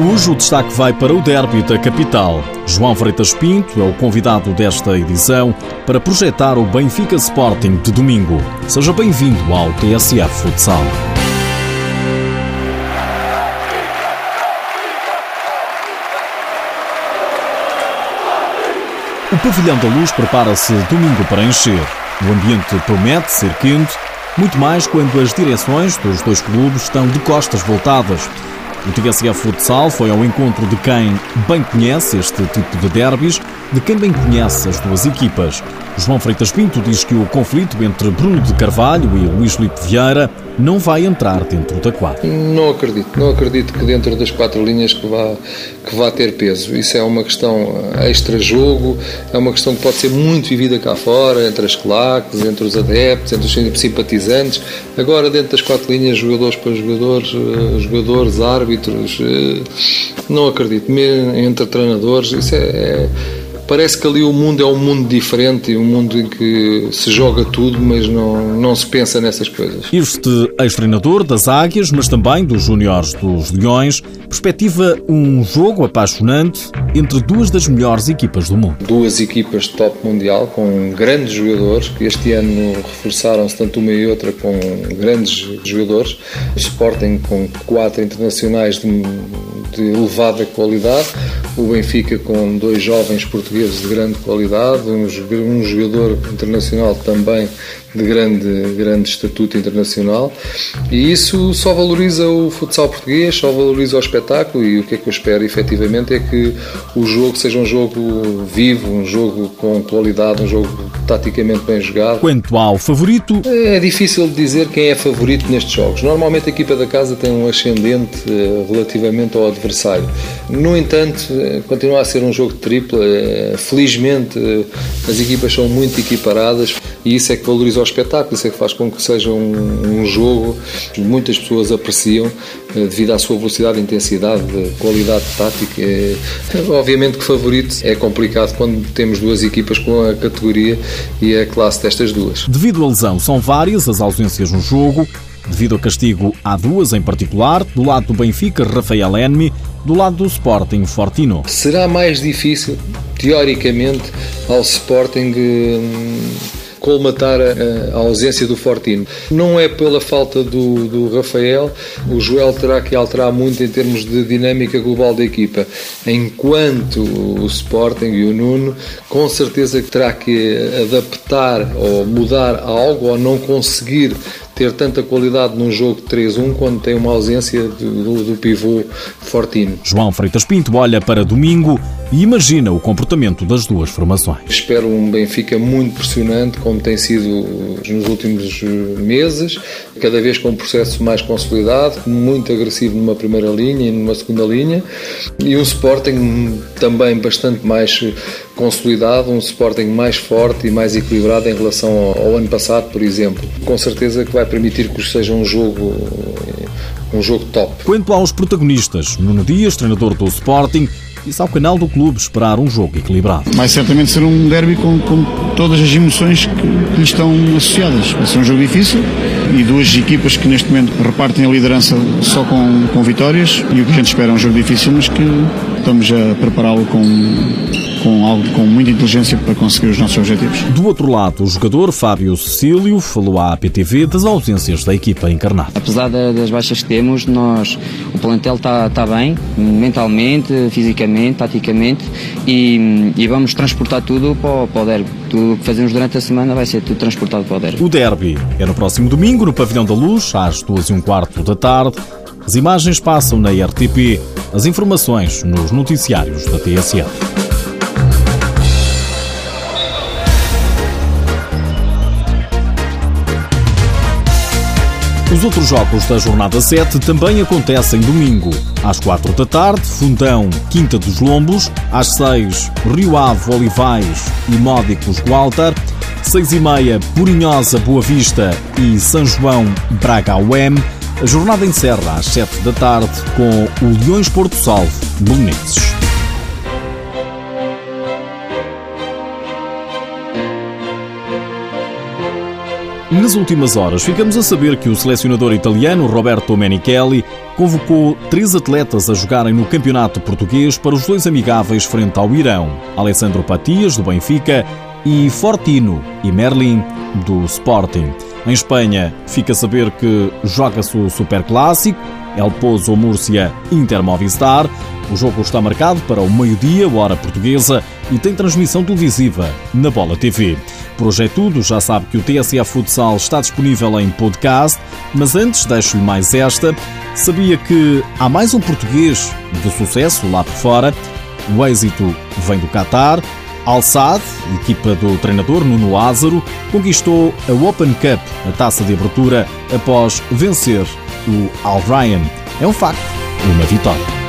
Hoje o destaque vai para o derby da capital. João Freitas Pinto é o convidado desta edição para projetar o Benfica Sporting de domingo. Seja bem-vindo ao TSF Futsal. O Pavilhão da Luz prepara-se domingo para encher. O ambiente promete ser quente, muito mais quando as direções dos dois clubes estão de costas voltadas. O TSF Futsal foi ao encontro de quem bem conhece este tipo de derbys, de quem bem conhece as duas equipas. João Freitas Pinto diz que o conflito entre Bruno de Carvalho e Luís Filipe Vieira não vai entrar dentro da quadra. Não acredito, não acredito que dentro das quatro linhas que vá, que vá ter peso. Isso é uma questão extra-jogo, é uma questão que pode ser muito vivida cá fora, entre as claques, entre os adeptos, entre os simpatizantes. Agora, dentro das quatro linhas, jogadores para jogadores, eh, jogadores, árbitros, eh, não acredito. Entre treinadores, isso é, é parece que ali o mundo é um mundo diferente, um mundo em que se joga tudo, mas não, não se pensa nessas coisas. Este ex-treinador das Águias, mas também dos Júniores dos Leões, perspectiva um jogo apaixonante entre duas das melhores equipas do mundo. Duas equipas de top mundial com grandes jogadores que este ano reforçaram-se tanto uma e outra com grandes jogadores. Sporting com quatro internacionais de, de elevada qualidade, o Benfica com dois jovens portugueses de grande qualidade, um, jogador internacional também de grande, grande estatuto internacional. E isso só valoriza o futsal português, só valoriza o espetáculo. E o que é que eu espero efetivamente é que o jogo seja um jogo vivo, um jogo com qualidade, um jogo taticamente bem jogado. Quanto ao favorito? É difícil dizer quem é favorito nestes jogos. Normalmente a equipa da casa tem um ascendente eh, relativamente ao adversário. No entanto, eh, continua a ser um jogo de tripla. Eh, felizmente as equipas são muito equiparadas e isso é que valoriza o espetáculo, isso é que faz com que seja um, um jogo que muitas pessoas apreciam devido à sua velocidade, intensidade, qualidade tática. Obviamente que favorito é complicado quando temos duas equipas com a categoria e a classe destas duas. Devido à lesão, são várias as ausências no jogo. Devido ao castigo, há duas em particular. Do lado do Benfica, Rafael Enmi. Do lado do Sporting, Fortino. Será mais difícil, teoricamente, ao Sporting hum, colmatar a, a, ausência do Fortino. Não é pela falta do, do Rafael, o Joel terá que alterar muito em termos de dinâmica global da equipa, enquanto o Sporting e o Nuno com certeza terá que adaptar ou mudar algo ou não conseguir ter tanta qualidade num jogo 3-1 quando tem uma ausência do, do pivô Fortino. João Freitas Pinto olha para domingo e imagina o comportamento das duas formações. Espero um Benfica muito pressionante, como tem sido nos últimos meses, cada vez com um processo mais consolidado, muito agressivo numa primeira linha e numa segunda linha, e um Sporting também bastante mais consolidado, um Sporting mais forte e mais equilibrado em relação ao, ao ano passado, por exemplo. Com certeza que vai permitir que seja um jogo um jogo top. Quanto aos protagonistas, Nuno Dias, treinador do Sporting, disse ao canal do clube esperar um jogo equilibrado. Vai certamente ser um derby com, com todas as emoções que, que lhe estão associadas. Vai ser um jogo difícil e duas equipas que neste momento repartem a liderança só com, com vitórias e o que a gente espera é um jogo difícil, mas que estamos a prepará-lo com com algo com muita inteligência para conseguir os nossos objetivos. Do outro lado, o jogador Fábio Cecílio falou à APTV das ausências da equipa encarnada. Apesar das baixas que temos, nós, o plantel está tá bem, mentalmente, fisicamente, taticamente, e, e, vamos transportar tudo para, para o derby. Tudo que fazemos durante a semana vai ser tudo transportado para o derby. O derby é no próximo domingo, no Pavilhão da Luz, às duas e um quarto da tarde. As imagens passam na RTP, as informações nos noticiários da TSF. Os outros jogos da jornada 7 também acontecem domingo. Às 4 da tarde, Fundão, Quinta dos Lombos. Às 6, Rio Ave, Olivais e Módicos, Gualtar. 6 e meia, Purinhosa, Boa Vista e São João, Braga, UEM. A jornada encerra às 7 da tarde com o Leões Porto Salvo, Belenenses. Nas últimas horas, ficamos a saber que o selecionador italiano Roberto Menichelli convocou três atletas a jogarem no Campeonato Português para os dois amigáveis frente ao Irão: Alessandro Patias, do Benfica, e Fortino e Merlin, do Sporting. Em Espanha, fica a saber que joga-se o Superclássico, El Pozo Múrcia Inter Movistar. O jogo está marcado para o meio-dia, hora portuguesa, e tem transmissão televisiva na Bola TV. Por hoje é tudo, já sabe que o TSA Futsal está disponível em podcast, mas antes deixo-lhe mais esta. Sabia que há mais um português de sucesso lá por fora? O êxito vem do Qatar. Al-Saad, equipa do treinador Nuno Lázaro, conquistou a Open Cup, a taça de abertura, após vencer o Al Ryan. É um facto, uma vitória.